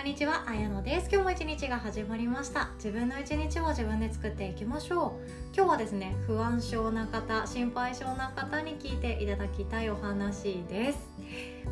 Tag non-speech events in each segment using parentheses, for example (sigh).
こんにちは、あやのです。今日も一日が始まりました。自分の一日を自分で作っていきましょう。今日はですね、不安症な方、心配性な方に聞いていただきたいお話です。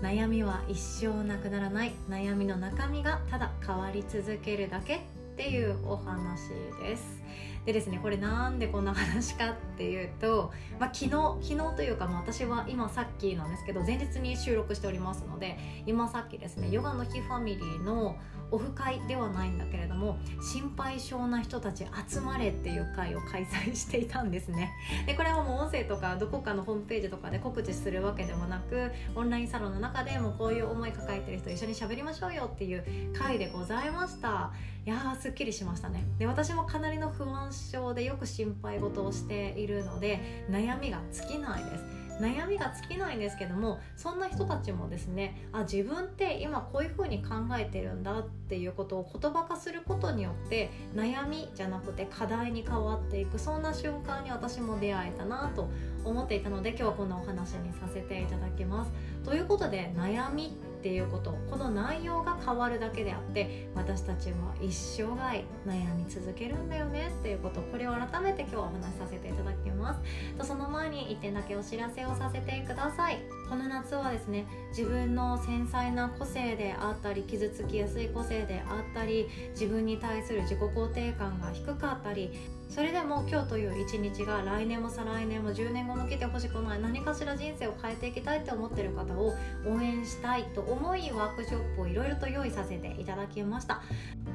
悩みは一生なくならない。悩みの中身がただ変わり続けるだけっていうお話です。でですねこれなんでこんな話かっていうと、まあ、昨日昨日というか、まあ、私は今さっきなんですけど前日に収録しておりますので今さっきですねヨガの日ファミリーのオフ会ではないんだけれども心配性な人たち集まれっていう会を開催していたんですね。(laughs) でこれはもう音声とかどこかのホームページとかで告知するわけでもなくオンラインサロンの中でもこういう思い抱えてる人一緒に喋りましょうよっていう会でございました。いやーすっきりしましたね。で私もかなりの不安症でよく心配事をしているので悩みが尽きないです。悩みが尽きないんですけどもそんな人たちもですねあ自分って今こういうふうに考えてるんだっていうことを言葉化することによって悩みじゃなくて課題に変わっていくそんな瞬間に私も出会えたなと思っていたので今日はこんなお話にさせていただきます。ということで悩みっていうこと。この内容が変わるだけであって私たちは一生涯悩み続けるんだよね。っていうこと。これを改めて今日はお話しさせていただきます。とその前に1点だけお知らせをさせてください。この夏はですね自分の繊細な個性であったり傷つきやすい個性であったり自分に対する自己肯定感が低かったりそれでも今日という一日が来年も再来年も10年後も来てほしくない何かしら人生を変えていきたいって思ってる方を応援したいと思いワークショップをいろいろと用意させていただきました。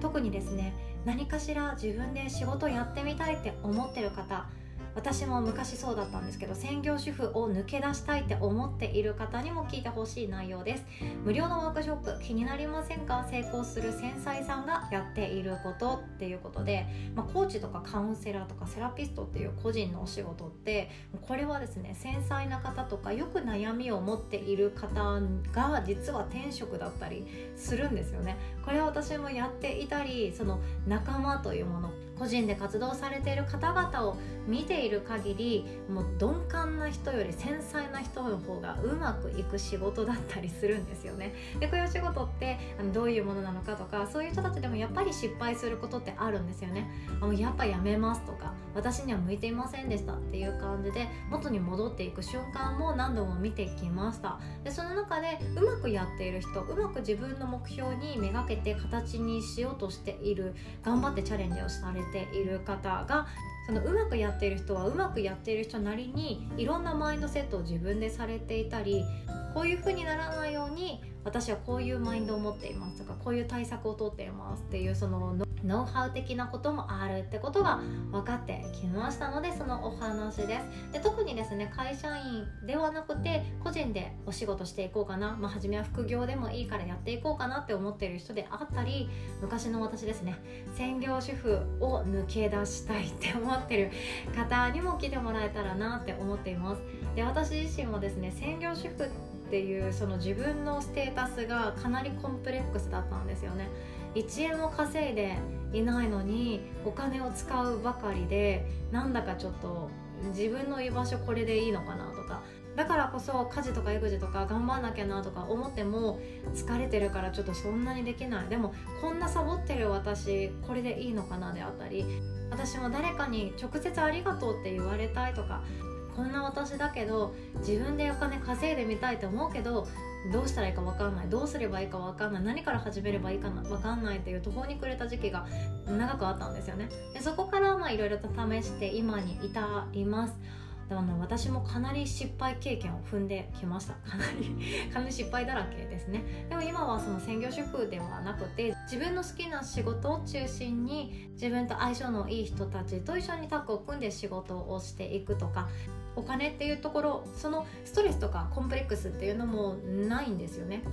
特にですね何かしら自分で仕事やってみたいって思ってる方私も昔そうだったんですけど専業主婦を抜け出したいって思っている方にも聞いてほしい内容です。無料のワークショップ気になりませんか？成功する繊細さんがやっていることっていうことで、まあ、コーチとかカウンセラーとかセラピストっていう個人のお仕事ってこれはですね繊細な方とかよく悩みを持っている方が実は転職だったりするんですよね。これは私もやっていたりその仲間というもの個人で活動されている方々を見ている限りもう鈍感な人より繊細な人の方がうまくいく仕事だったりするんですよね。でこういう仕事ってあのどういうものなのかとかそういう人たちでもやっぱり失敗することってあるんですよね。あもうやっぱやめますとか私には向いていませんでしたっていう感じで元に戻っていく瞬間も何度も見てきました。でその中でうまくやっている人うまく自分の目標にめがけて形にしようとしている頑張ってチャレンジをされている方がそのうまくやっている人はうまくやっている人なりにいろんなマインドセットを自分でされていたりこういう風にならないように私はこういうマインドを持っていますとかこういう対策をとっていますっていうそのノウハウ的なこともあるってことが分かってきましたのでそのお話です。で特にですね会社員ではなくて個人でお仕事していこうかな、まあ、初めは副業でもいいからやっていこうかなって思ってる人であったり昔の私ですね。専業主婦を抜け出したいって思ってる方にも来てもらえたらなって思っています。で私自身もですね専業主婦っていうその自分のステータスがかなりコンプレックスだったんですよね。1円も稼いでいないのにお金を使うばかりでなんだかちょっと自分の居場所これでいいのかなとか。だからこそ家事とか育児とか頑張んなきゃなとか思っても疲れてるからちょっとそんなにできない。でもこんなサボってる私これでいいのかなであったり。私も誰かに直接ありがとうって言われたいとか。こんな私だけど自分でお金稼いでみたいと思うけどどうしたらいいか分かんないどうすればいいか分かんない何から始めればいいか分かんないっていう途方に暮れた時期が長くあったんですよね。でそこからまあいろいろと試して今に至ります。でもね私もかなり失敗経験を踏んできました。かなりかなり失敗だらけですね。でも今はその専業主婦ではなくて自分の好きな仕事を中心に自分と相性のいい人たちと一緒にタッグを組んで仕事をしていくとかお金っていうところそのストレスとかコンプレックスっていうのもないんですよね。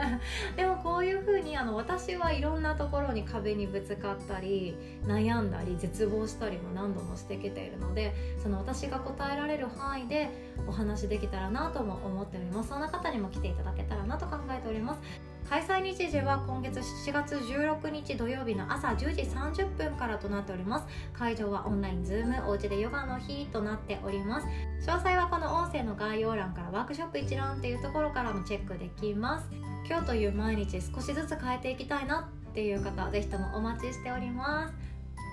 (laughs) でもこういうふうにあの私はいろんなところに壁にぶつかったり悩んだり絶望したりも何度もしてきているのでその私が答えられる範囲でお話できたらなとも思っております。そんな方にも来ていただけたらなと考えております。開催日時は今月7月16日土曜日の朝10時30分からとなっております。会場はオンラインズームおうちでヨガの日となっております。詳細はこの音声の概要欄からワークショップ一覧っていうところからもチェックできます。今日という毎日少しずつ変えていきたいなっていう方是非ともお待ちしております。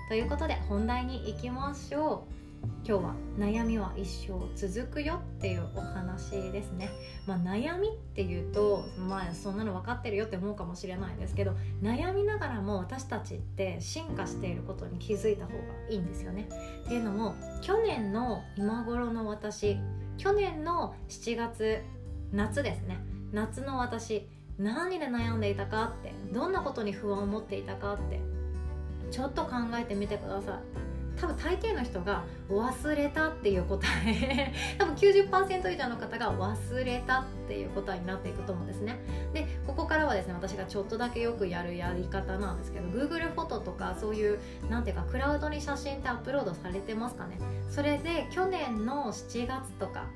ということで本題に行きましょう。今日は悩みは一生続くよっていうお話ですね、まあ、悩みっていうとまあそんなの分かってるよって思うかもしれないですけど悩みながらも私たちって進化していることに気づいた方がいいんですよね。っていうのも去年の今頃の私去年の7月夏ですね。夏の私何で悩んでいたかってどんなことに不安を持っていたかってちょっと考えてみてください。多分大抵の人が忘れたっていう答え。(laughs) 多分90%以上の方が忘れたっていう答えになっていくと思うんですね。でここからはですね私がちょっとだけよくやるやり方なんですけど Google フォトとかそういうなんていうかクラウドに写真ってアップロードされてますかね。それで去年の7月とか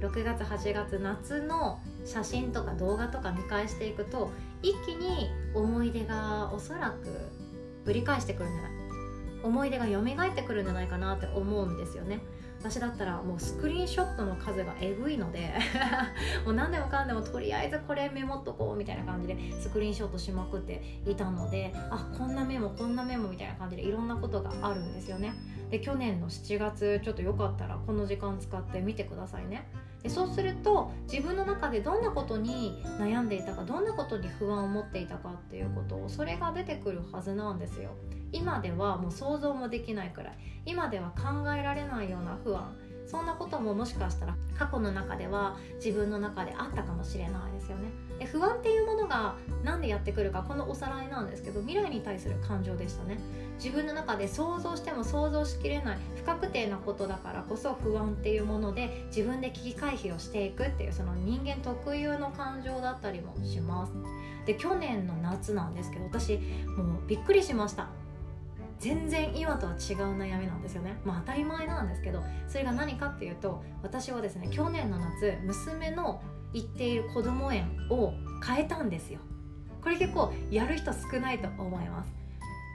6月8月夏の写真とか動画とか見返していくと一気に思い出がおそらくぶり返してくるんじゃない？思い出が蘇ってくるんじゃないかなって思うんですよね。私だったらもうスクリーンショットの数がえぐいので (laughs) もう何でもかんでもとりあえずこれメモっとこうみたいな感じでスクリーンショットしまくっていたのであこんなメモこんなメモみたいな感じでいろんなことがあるんですよね。で去年の7月ちょっとよかったらこの時間使ってみてくださいね。でそうすると自分の中でどんなことに悩んでいたかどんなことに不安を持っていたかっていうことをそれが出てくるはずなんですよ。今ではもう想像もできないくらい。今では考えられないような不安。そんなことももしかしたら過去の中では自分の中であったかもしれないですよね。で不安っていうものが何でやってくるかこのおさらいなんですけど未来に対する感情でしたね。自分の中で想像しても想像しきれない不確定なことだからこそ不安っていうもので自分で危機回避をしていくっていうその人間特有の感情だったりもします。で去年の夏なんですけど私もうびっくりしました。全然今とは違う悩みなんですよね。まあ当たり前なんですけどそれが何かっていうと私はですね去年の夏娘の行っている子ども園を変えたんですよ。これ結構やる人少ないと思います。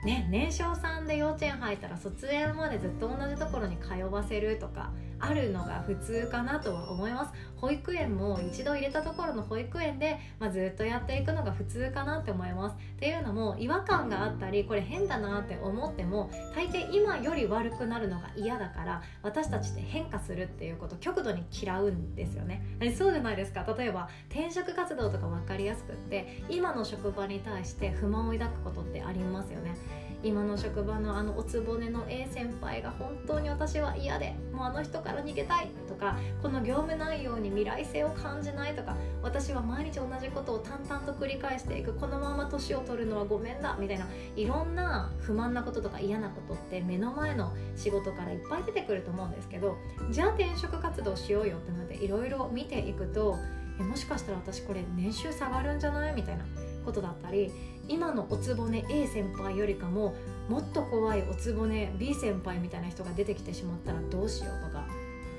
ね年少さんで幼稚園入ったら卒園までずっと同じところに通わせるとかあるのが普通かなとは思います。保育園も一度入れたところの保育園で、まあ、ずっとやっていくのが普通かなって思います。っていうのも違和感があったりこれ変だなって思っても大抵今より悪くなるのが嫌だから私たちって変化するっていうこと極度に嫌うんですよね。そうじゃないですか。例えば転職活動とか分かりやすくって今の職場に対して不満を抱くことってありますよね。今の職場のあのおつぼねの A 先輩が本当に私は嫌でもうあの人から逃げたいとかこの業務内容に未来性を感じないとか私は毎日同じことを淡々と繰り返していく。このまま年を取るのはごめんだみたいないろんな不満なこととか嫌なことって目の前の仕事からいっぱい出てくると思うんですけどじゃあ転職活動しようよってなっていろいろ見ていくとえもしかしたら私これ年収下がるんじゃない？みたいなことだったり今のおつぼね A 先輩よりかももっと怖いおつぼね B 先輩みたいな人が出てきてしまったらどうしようとか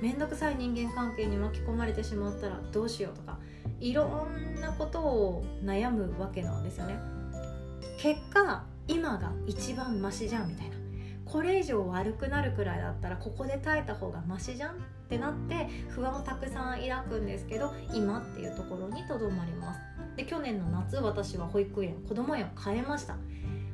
面倒くさい人間関係に巻き込まれてしまったらどうしようとかいろんなことを悩むわけなんですよね。結果今が一番マシじゃんみたいな。これ以上悪くなるくらいだったらここで耐えた方がマシじゃんってなって不安をたくさん抱くんですけど今っていうところにとどまります。で去年の夏私は保育園子ども園を変えました。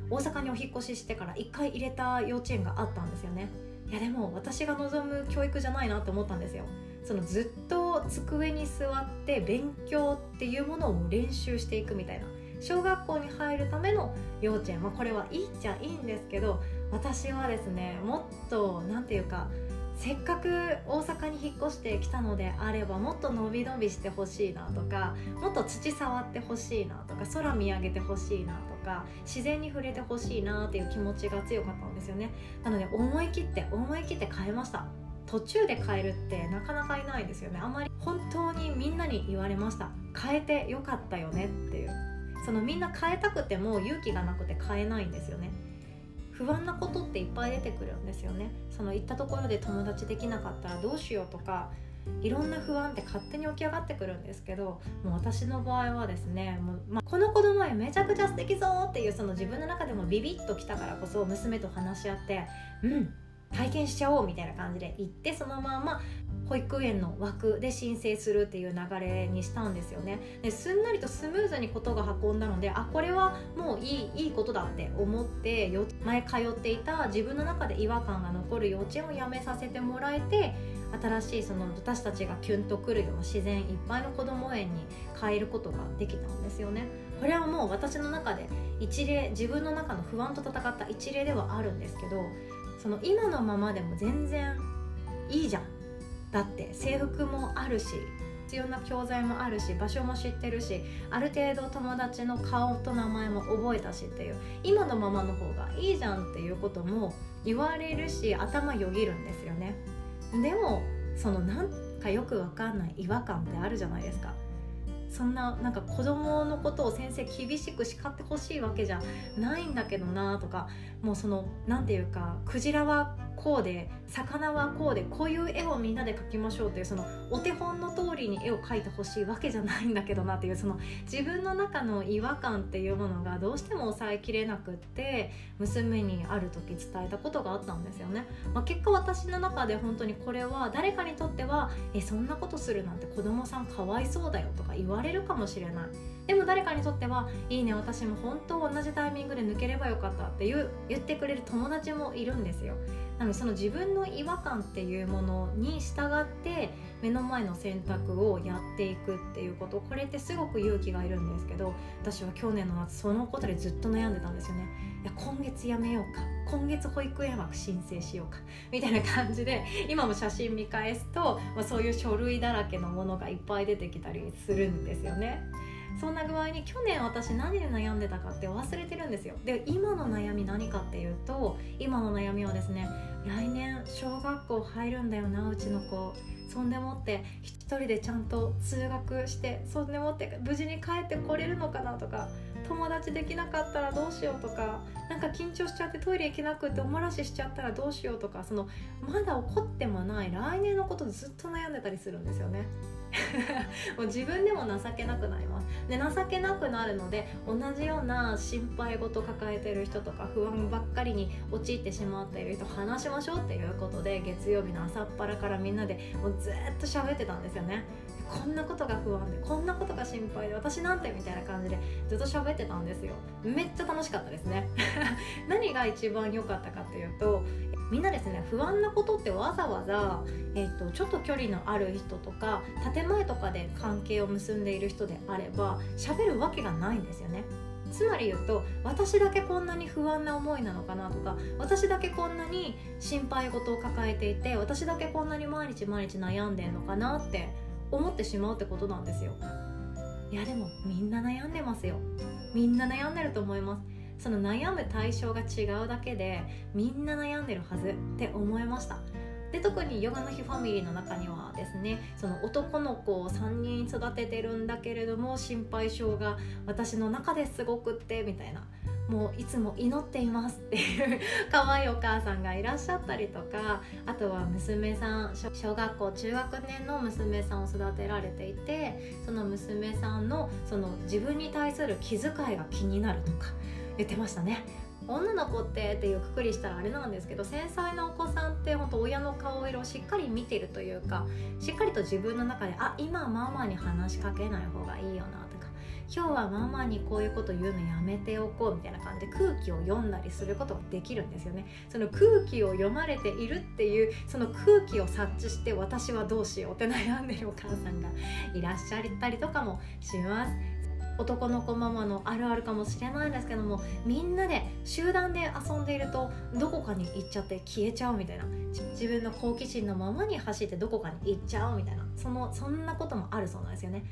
大阪にお引越ししてから1回入れた幼稚園があったんですよね。いやでも私が望む教育じゃないなって思ったんですよ。そのずっと机に座って勉強っていうものを練習していくみたいな。小学校に入るための幼稚園、まあ、これはいいっちゃいいんですけど私はですねもっと何て言うかせっかく大阪に引っ越してきたのであればもっと伸び伸びしてほしいなとかもっと土触ってほしいなとか空見上げてほしいなとか自然に触れてほしいなっていう気持ちが強かったんですよね。なので思い切って思い切って変えました。途中で変えるってなかなかいないですよね。あまり本当にみんなに言われました。変えてよかったよねっていう。そのみんな変えたくても勇気がなくて変えないんですよね。不安なことっていっぱい出てくるんですよね。その行ったところで友達できなかったらどうしようとかいろんな不安って勝手に起き上がってくるんですけどもう私の場合はですねもう、まあ、この子供へめちゃくちゃ素敵ぞっていうその自分の中でもビビッときたからこそ娘と話し合ってうん体験しちゃおうみたいな感じで行ってそのまま保育園の枠で申請するっていう流れにしたんですよね。ですんなりとスムーズにことが運んだのであこれはもういいいいことだって思って前通っていた自分の中で違和感が残る幼稚園を辞めさせてもらえて新しいその私たちがキュンとくるような自然いっぱいの子ども園に変えることができたんですよね。これはもう私の中で一例自分の中の不安と戦った一例ではあるんですけどその今のままでも全然いいじゃん。だって制服もあるし必要な教材もあるし場所も知ってるしある程度友達の顔と名前も覚えたしっていう今のままの方がいいじゃんっていうことも言われるし頭よぎるんですよね。でもそのなんかよくわかんない違和感ってあるじゃないですか。そんななんか子供のことを先生厳しく叱ってほしいわけじゃないんだけどなとかもうその何て言うかクジラはこうで魚はこうでこういう絵をみんなで描きましょうっていうそのお手本の通りに絵を描いてほしいわけじゃないんだけどなっていうその自分の中の違和感っていうものがどうしても抑えきれなくって娘にある時伝えたことがあったんですよね、まあ、結果私の中で本当にこれは誰かにとってはえそんなことするなんて子供さんかわいそうだよとか言われるかもしれない。でも誰かにとってはいいね私も本当同じタイミングで抜ければよかったっていう言ってくれる友達もいるんですよ。なのでその自分の違和感っていうものに従って目の前の選択をやっていくっていうことこれってすごく勇気がいるんですけど私は去年の夏そのことでずっと悩んでたんですよね。いや今月やめようか。今月保育園枠申請しようか。みたいな感じで今も写真見返すと、まあ、そういう書類だらけのものがいっぱい出てきたりするんですよね。そんな具合に去年私何で悩んでたかって忘れてるんですよ。で今の悩み何かっていうと今の悩みはですね来年小学校入るんだよなうちの子。そんでもって一人でちゃんと通学してそんでもって無事に帰ってこれるのかなとか友達できなかったらどうしようとかなんか緊張しちゃってトイレ行けなくっておもらししちゃったらどうしようとかそのまだ起こってもない来年のことずっと悩んでたりするんですよね。(laughs) もう自分でも情けなくなります。で情けなくなるので同じような心配事抱えてる人とか不安ばっかりに陥ってしまっている人話しましょうっていうことで月曜日の朝っぱらからみんなでもうずっと喋ってたんですよね。こんなことが不安でこんなことが心配で私なんてみたいな感じでずっと喋ってたんですよ。めっちゃ楽しかったですね。(laughs) 何が一番良かったかっていうとみんなですね不安なことってわざわざ、えーと、ちょっと距離のある人とか建前とかで関係を結んでいる人であれば喋るわけがないんですよね。つまり言うと私だけこんなに不安な思いなのかなとか私だけこんなに心配事を抱えていて私だけこんなに毎日毎日悩んでんのかなって思ってしまうってことなんですよ。いやでもみんな悩んでますよ。みんな悩んでると思います。その悩む対象が違うだけでみんな悩んでるはずって思いました。で特にヨガの日ファミリーの中にはですねその男の子を3人育ててるんだけれども心配性が私の中ですごくってみたいな。もういつも祈っていますっていう可愛いお母さんがいらっしゃったりとかあとは娘さん小学校中学年の娘さんを育てられていてその娘さんのその自分に対する気遣いが気になるとか言ってましたね。女の子ってっていうくくりしたらあれなんですけど繊細なお子さんって本当親の顔色をしっかり見てるというかしっかりと自分の中であ今ママに話しかけない方がいいよな今日はママにこういうこと言うのやめておこうみたいな感じで空気を読んだりすることができるんですよね。その空気を読まれているっていうその空気を察知して私はどうしようって悩んでるお母さんがいらっしゃったりとかもします。男の子ママのあるあるかもしれないんですけどもみんなで集団で遊んでいるとどこかに行っちゃって消えちゃうみたいな。自分の好奇心のままに走ってどこかに行っちゃうみたいな。そのそんなこともあるそうなんですよね。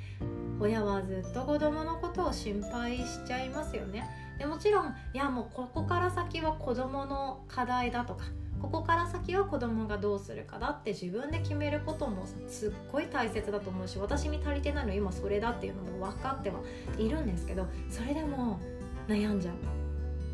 親はずっと子供のことを心配しちゃいますよね。でもちろんいやもうここから先は子供の課題だとかここから先は子供がどうするかだって自分で決めることもすっごい大切だと思うし私に足りてないの今それだっていうのも分かってはいるんですけどそれでも悩んじゃう。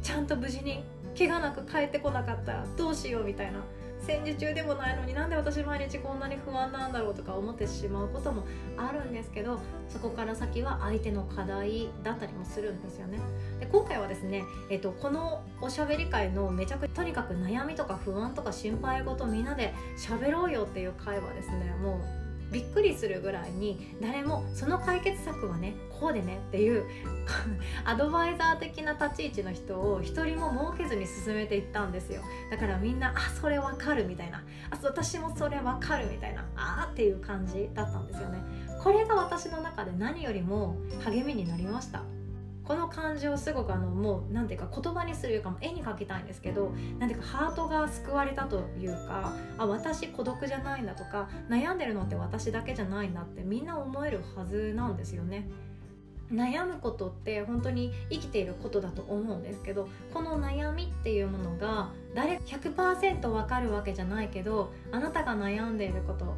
ちゃんと無事に怪我なく帰ってこなかったらどうしようみたいな戦時中でもないのになんで私毎日こんなに不安なんだろうとか思ってしまうこともあるんですけどそこから先は相手の課題だったりもするんですよね。で今回はですね、えっと、このおしゃべり会のめちゃくちゃとにかく悩みとか不安とか心配事みんなで喋ろうよっていう会はですねもうびっくりするぐらいに誰もその解決策はねこうでねっていう (laughs) アドバイザー的な立ち位置の人を一人も設けずに進めていったんですよ。だからみんなあそれわかるみたいな。あ私もそれわかるみたいな。あーっていう感じだったんですよね。これが私の中で何よりも励みになりました。この感じをすごくあのもう何ていうか言葉にするよかも絵に描きたいんですけど何ていうかハートが救われたというかあ私孤独じゃないんだとか悩んでるのって私だけじゃないんだってみんな思えるはずなんですよね。悩むことって本当に生きていることだと思うんですけどこの悩みっていうものが誰100%わかるわけじゃないけどあなたが悩んでいること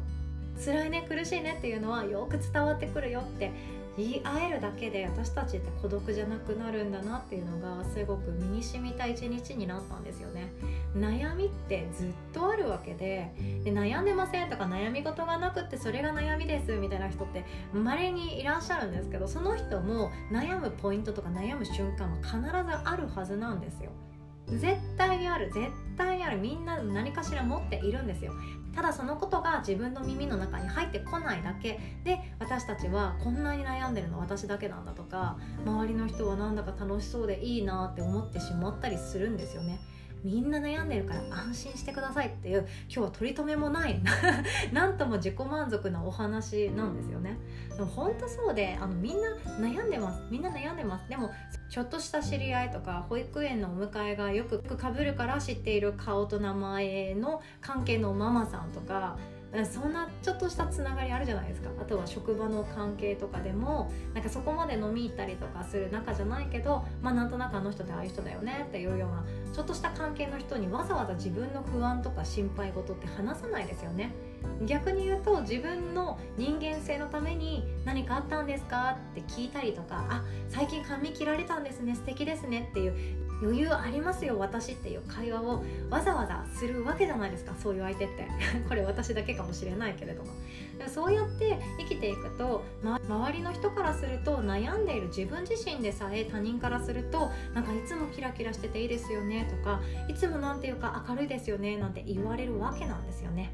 辛いね苦しいねっていうのはよく伝わってくるよって言い合えるだけで私たちって孤独じゃなくなるんだなっていうのがすごく身に染みた一日になったんですよね。悩みってずっとあるわけでで悩んでませんとか悩み事がなくってそれが悩みですみたいな人って稀にいらっしゃるんですけどその人も悩むポイントとか悩む瞬間は必ずあるはずなんですよ。絶対にある絶対にあるみんな何かしら持っているんですよただそのことが自分の耳の中に入ってこないだけで私たちはこんなに悩んでるの私だけなんだとか周りの人はなんだか楽しそうでいいなって思ってしまったりするんですよね。みんな悩んでるから安心してくださいっていう今日は取り留めもない (laughs) なんとも自己満足なお話なんですよね。でも本当そうであのみんな悩んでます。みんな悩んでます。でもちょっとした知り合いとか保育園のお迎えがよくかぶるから知っている顔と名前の関係のママさんとかそんなちょっとしたつながりあるじゃないですか。あとは職場の関係とかでもなんかそこまで飲み行ったりとかする仲じゃないけどまあなんとなくあの人ってああいう人だよねっていうようなちょっとした関係の人にわざわざ自分の不安とか心配事って話さないですよね。逆に言うと自分の人間性のために何かあったんですかって聞いたりとかあ最近髪切られたんですね素敵ですねっていう余裕ありますよ私っていう会話をわざわざするわけじゃないですかそういう相手って。(laughs) これ私だけかもしれないけれども。でもそうやって生きていくと、ま、周りの人からすると悩んでいる自分自身でさえ他人からするとなんかいつもキラキラしてていいですよねとかいつもなんていうか明るいですよねなんて言われるわけなんですよね。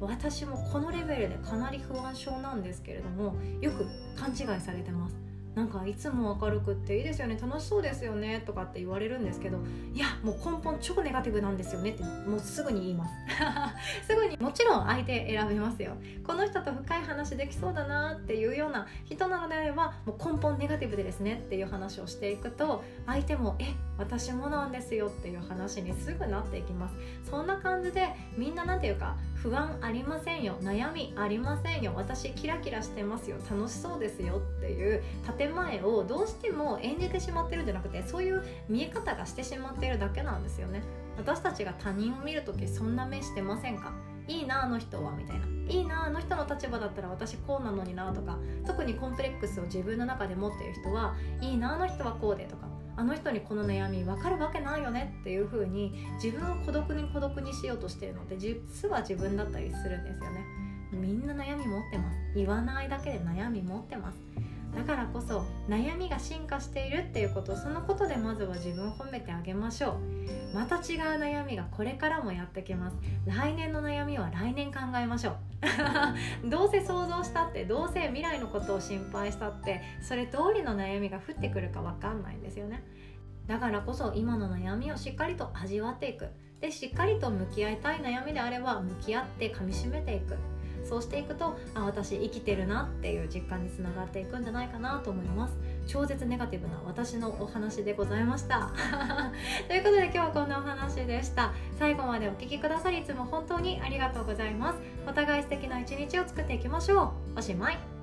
私もこのレベルでかなり不安症なんですけれどもよく勘違いされてます。なんかいつも明るくっていいですよね楽しそうですよねとかって言われるんですけどいやもう根本超ネガティブなんですよねってもうすぐに言います。(laughs) すぐにもちろん相手選びますよ。この人と深い話できそうだなっていうような人なのであればもう根本ネガティブでですねっていう話をしていくと相手もえ私もなんですよっていう話にすぐなっていきます。そんな感じでみんな何ていうか不安ありませんよ。悩みありませんよ。私キラキラしてますよ。楽しそうですよっていう建前をどうしても演じてしまってるんじゃなくてそういう見え方がしてしまってるだけなんですよね。私たちが他人を見る時そんな目してませんか？いいなあの人はみたいな。いいなあの人の立場だったら私こうなのになとか特にコンプレックスを自分の中で持っている人はいいなあの人はこうでとかあの人にこの悩み分かるわけないよねっていう風に自分を孤独に孤独にしようとしているのって実は自分だったりするんですよね。みんな悩み持ってます。言わないだけで悩み持ってます。だからこそ悩みが進化しているっていうことそのことでまずは自分を褒めてあげましょう。また違う悩みがこれからもやってきます。来年の悩みは来年考えましょう。(laughs) どうせ想像したってどうせ未来のことを心配したってそれ通りの悩みが降ってくるか分かんないんですよね。だからこそ今の悩みをしっかりと味わっていく。でしっかりと向き合いたい悩みであれば向き合って噛みしめていく。そうしていくとあ私生きてるなっていう実感につながっていくんじゃないかなと思います。超絶ネガティブな私のお話でございました。(laughs) ということで今日はこんなお話でした。最後までお聴きくださりいつも本当にありがとうございます。お互い素敵な一日を作っていきましょう。おしまい。